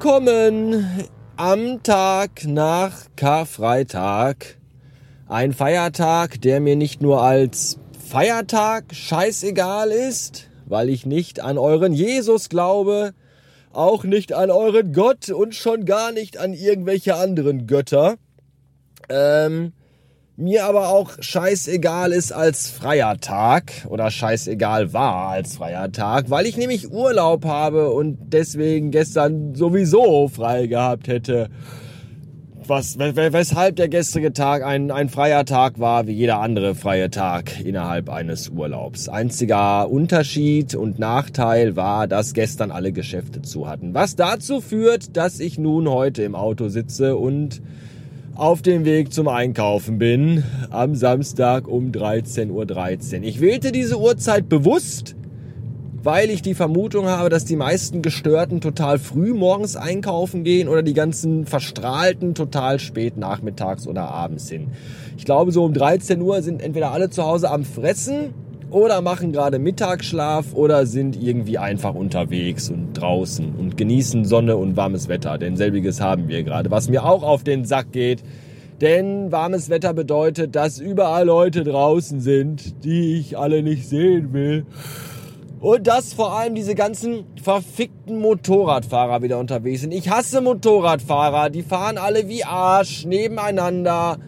Willkommen am Tag nach Karfreitag. Ein Feiertag, der mir nicht nur als Feiertag scheißegal ist, weil ich nicht an euren Jesus glaube, auch nicht an euren Gott und schon gar nicht an irgendwelche anderen Götter. Ähm, mir aber auch scheißegal ist als freier Tag oder scheißegal war als freier Tag, weil ich nämlich Urlaub habe und deswegen gestern sowieso frei gehabt hätte. Was, weshalb der gestrige Tag ein, ein freier Tag war, wie jeder andere freie Tag innerhalb eines Urlaubs. Einziger Unterschied und Nachteil war, dass gestern alle Geschäfte zu hatten. Was dazu führt, dass ich nun heute im Auto sitze und auf dem Weg zum Einkaufen bin am Samstag um 13.13 Uhr. .13. Ich wählte diese Uhrzeit bewusst, weil ich die Vermutung habe, dass die meisten Gestörten total früh morgens einkaufen gehen oder die ganzen Verstrahlten total spät nachmittags oder abends hin. Ich glaube, so um 13 Uhr sind entweder alle zu Hause am Fressen oder machen gerade Mittagsschlaf oder sind irgendwie einfach unterwegs und draußen und genießen Sonne und warmes Wetter. Denn selbiges haben wir gerade, was mir auch auf den Sack geht. Denn warmes Wetter bedeutet, dass überall Leute draußen sind, die ich alle nicht sehen will. Und dass vor allem diese ganzen verfickten Motorradfahrer wieder unterwegs sind. Ich hasse Motorradfahrer, die fahren alle wie Arsch nebeneinander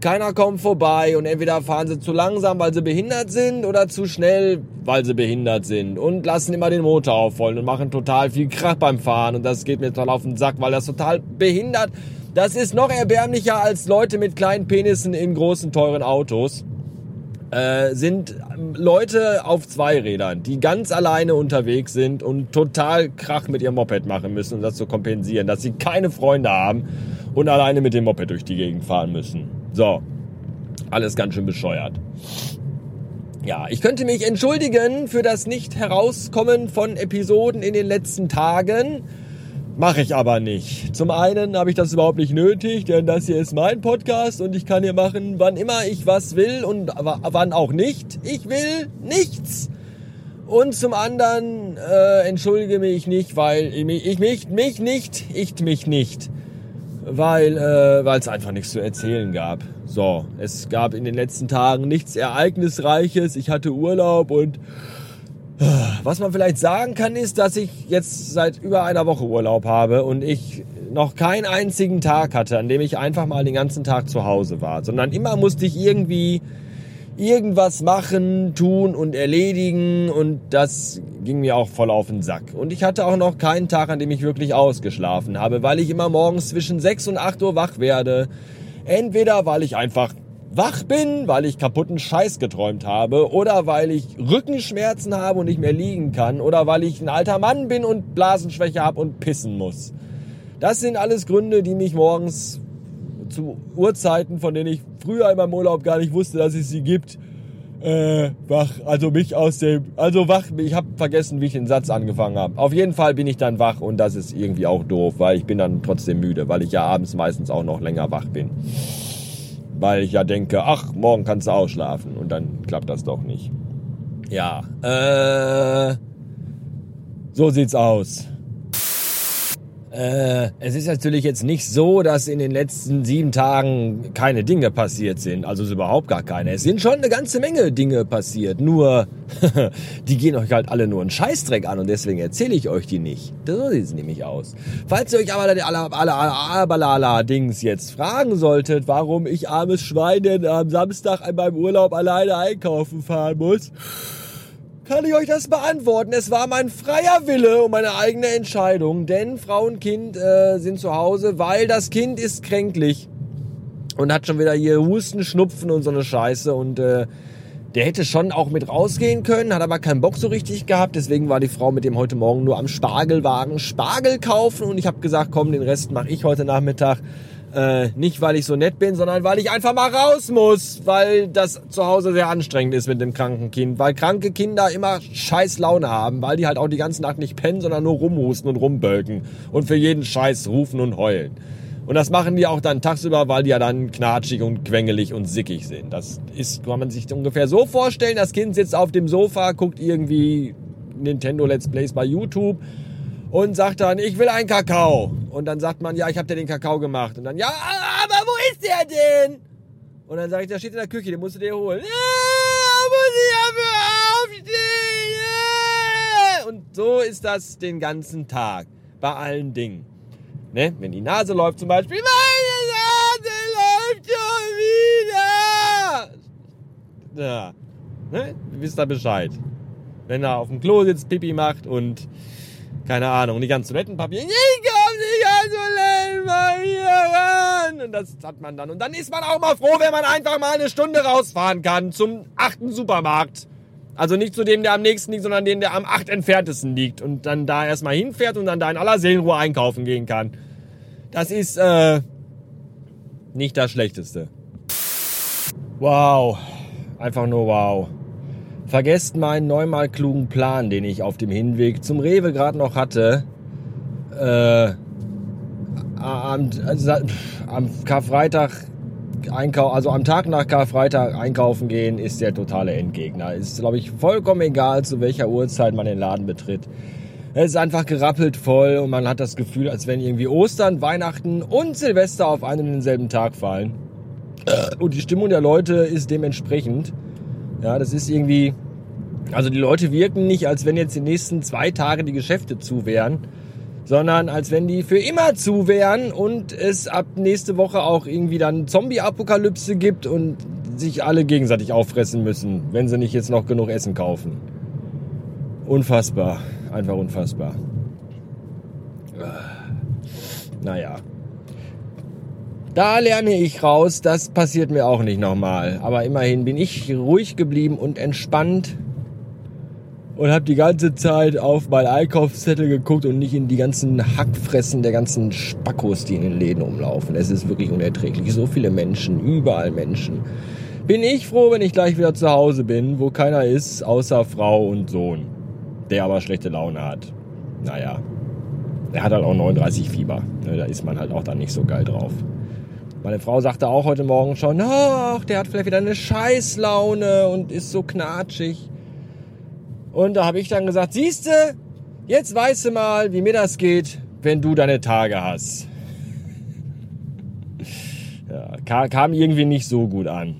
keiner kommt vorbei und entweder fahren sie zu langsam, weil sie behindert sind oder zu schnell, weil sie behindert sind und lassen immer den Motor aufholen und machen total viel Krach beim Fahren und das geht mir total auf den Sack, weil das total behindert. Das ist noch erbärmlicher als Leute mit kleinen Penissen in großen, teuren Autos. Äh, sind Leute auf Zweirädern, die ganz alleine unterwegs sind und total Krach mit ihrem Moped machen müssen, um das zu kompensieren, dass sie keine Freunde haben und alleine mit dem Moped durch die Gegend fahren müssen. So, alles ganz schön bescheuert. Ja, ich könnte mich entschuldigen für das Nicht-Herauskommen von Episoden in den letzten Tagen. Mache ich aber nicht. Zum einen habe ich das überhaupt nicht nötig, denn das hier ist mein Podcast und ich kann hier machen, wann immer ich was will und wann auch nicht. Ich will nichts. Und zum anderen äh, entschuldige mich nicht, weil ich mich, ich mich, mich nicht, ich mich nicht weil äh, es einfach nichts zu erzählen gab. So, es gab in den letzten Tagen nichts Ereignisreiches. Ich hatte Urlaub und äh, was man vielleicht sagen kann, ist, dass ich jetzt seit über einer Woche Urlaub habe und ich noch keinen einzigen Tag hatte, an dem ich einfach mal den ganzen Tag zu Hause war, sondern immer musste ich irgendwie irgendwas machen, tun und erledigen und das ging mir auch voll auf den Sack. Und ich hatte auch noch keinen Tag, an dem ich wirklich ausgeschlafen habe, weil ich immer morgens zwischen 6 und 8 Uhr wach werde. Entweder weil ich einfach wach bin, weil ich kaputten Scheiß geträumt habe oder weil ich Rückenschmerzen habe und nicht mehr liegen kann oder weil ich ein alter Mann bin und Blasenschwäche habe und pissen muss. Das sind alles Gründe, die mich morgens zu Uhrzeiten, von denen ich früher in meinem Urlaub gar nicht wusste, dass es sie gibt, äh, wach. Also mich aus dem, also wach. Ich habe vergessen, wie ich den Satz angefangen habe. Auf jeden Fall bin ich dann wach und das ist irgendwie auch doof, weil ich bin dann trotzdem müde, weil ich ja abends meistens auch noch länger wach bin. Weil ich ja denke, ach, morgen kannst du ausschlafen und dann klappt das doch nicht. Ja, äh, so sieht's aus. Äh, es ist natürlich jetzt nicht so, dass in den letzten sieben Tagen keine Dinge passiert sind. Also überhaupt gar keine. Es sind schon eine ganze Menge Dinge passiert. Nur, die gehen euch halt alle nur einen Scheißdreck an und deswegen erzähle ich euch die nicht. So sieht es nämlich aus. Falls ihr euch aber alle, alle, alle, alle Dings jetzt fragen solltet, warum ich armes Schwein denn am Samstag in meinem Urlaub alleine einkaufen fahren muss, kann ich euch das beantworten. Es war mein freier Wille und meine eigene Entscheidung, denn Frau und Kind äh, sind zu Hause, weil das Kind ist kränklich und hat schon wieder hier Husten, Schnupfen und so eine Scheiße und äh, der hätte schon auch mit rausgehen können, hat aber keinen Bock so richtig gehabt. Deswegen war die Frau mit dem heute Morgen nur am Spargelwagen Spargel kaufen und ich habe gesagt, komm, den Rest mache ich heute Nachmittag. Äh, nicht, weil ich so nett bin, sondern weil ich einfach mal raus muss, weil das zu Hause sehr anstrengend ist mit dem kranken Kind. Weil kranke Kinder immer scheiß Laune haben, weil die halt auch die ganze Nacht nicht pennen, sondern nur rumhusten und rumbölken und für jeden Scheiß rufen und heulen. Und das machen die auch dann tagsüber, weil die ja dann knatschig und quengelig und sickig sind. Das ist, kann man sich ungefähr so vorstellen, das Kind sitzt auf dem Sofa, guckt irgendwie Nintendo Let's Plays bei YouTube und sagt dann, ich will einen Kakao. Und dann sagt man, ja, ich habe dir den Kakao gemacht. Und dann, ja, aber wo ist der denn? Und dann sage ich, der steht in der Küche, den musst du dir holen. Ja, muss ich dafür aufstehen. Und so ist das den ganzen Tag. Bei allen Dingen. Ne? Wenn die Nase läuft zum Beispiel, meine Nase läuft schon wieder. Ja. Ne? Wisst da Bescheid. Wenn er auf dem Klo sitzt, Pipi macht und keine Ahnung, nicht an Toilettenpapier. Ich komm nicht an Toilettenpapier ran. Und das hat man dann. Und dann ist man auch mal froh, wenn man einfach mal eine Stunde rausfahren kann zum achten Supermarkt. Also nicht zu dem, der am nächsten liegt, sondern den, der am acht entferntesten liegt. Und dann da erstmal hinfährt und dann da in aller Seelenruhe einkaufen gehen kann. Das ist äh, nicht das Schlechteste. Wow. Einfach nur wow. Vergesst meinen neunmal klugen Plan, den ich auf dem Hinweg zum Rewe gerade noch hatte. Äh, am, also, am Karfreitag einkaufen, also am Tag nach Karfreitag einkaufen gehen, ist der totale Endgegner. Ist, glaube ich, vollkommen egal, zu welcher Uhrzeit man den Laden betritt. Es ist einfach gerappelt voll und man hat das Gefühl, als wenn irgendwie Ostern, Weihnachten und Silvester auf einen und denselben Tag fallen. Und die Stimmung der Leute ist dementsprechend. Ja, das ist irgendwie, also die Leute wirken nicht, als wenn jetzt die nächsten zwei Tage die Geschäfte zu wären, sondern als wenn die für immer zu wären und es ab nächste Woche auch irgendwie dann Zombie-Apokalypse gibt und sich alle gegenseitig auffressen müssen, wenn sie nicht jetzt noch genug Essen kaufen. Unfassbar, einfach unfassbar. Naja. Da lerne ich raus, das passiert mir auch nicht nochmal. Aber immerhin bin ich ruhig geblieben und entspannt und habe die ganze Zeit auf meinen Einkaufszettel geguckt und nicht in die ganzen Hackfressen der ganzen Spackos, die in den Läden umlaufen. Es ist wirklich unerträglich. So viele Menschen, überall Menschen. Bin ich froh, wenn ich gleich wieder zu Hause bin, wo keiner ist, außer Frau und Sohn, der aber schlechte Laune hat. Naja, er hat halt auch 39 Fieber. Ne, da ist man halt auch dann nicht so geil drauf. Meine Frau sagte auch heute Morgen schon, ach, der hat vielleicht wieder eine Scheißlaune und ist so knatschig. Und da habe ich dann gesagt, siehste, jetzt weißt du mal, wie mir das geht, wenn du deine Tage hast. Ja, kam irgendwie nicht so gut an.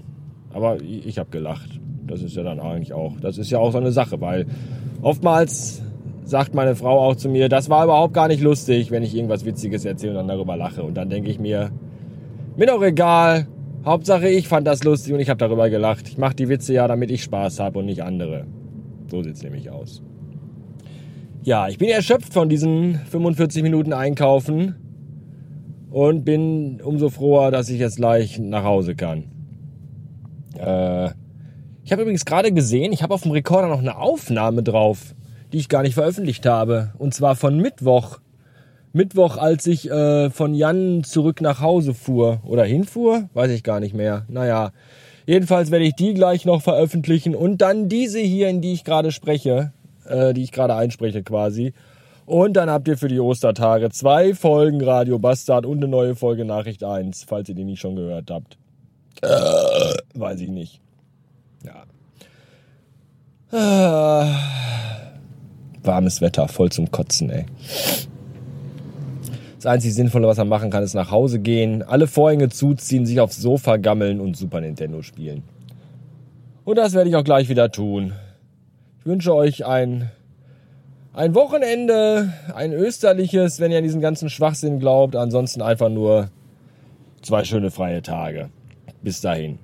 Aber ich habe gelacht. Das ist ja dann eigentlich auch, das ist ja auch so eine Sache, weil oftmals sagt meine Frau auch zu mir, das war überhaupt gar nicht lustig, wenn ich irgendwas Witziges erzähle und dann darüber lache. Und dann denke ich mir, mir doch egal. Hauptsache ich fand das lustig und ich habe darüber gelacht. Ich mache die Witze ja, damit ich Spaß habe und nicht andere. So sieht's nämlich aus. Ja, ich bin erschöpft von diesen 45 Minuten Einkaufen und bin umso froher, dass ich jetzt gleich nach Hause kann. Äh, ich habe übrigens gerade gesehen, ich habe auf dem Rekorder noch eine Aufnahme drauf, die ich gar nicht veröffentlicht habe. Und zwar von Mittwoch. Mittwoch, als ich äh, von Jan zurück nach Hause fuhr oder hinfuhr, weiß ich gar nicht mehr. Naja, jedenfalls werde ich die gleich noch veröffentlichen und dann diese hier, in die ich gerade spreche, äh, die ich gerade einspreche quasi. Und dann habt ihr für die Ostertage zwei Folgen Radio Bastard und eine neue Folge Nachricht 1, falls ihr die nicht schon gehört habt. Äh, weiß ich nicht. Ja. Äh, warmes Wetter, voll zum Kotzen, ey. Das einzig Sinnvolle, was man machen kann, ist nach Hause gehen, alle Vorhänge zuziehen, sich aufs Sofa gammeln und Super Nintendo spielen. Und das werde ich auch gleich wieder tun. Ich wünsche euch ein, ein Wochenende, ein österliches, wenn ihr an diesen ganzen Schwachsinn glaubt. Ansonsten einfach nur zwei schöne freie Tage. Bis dahin.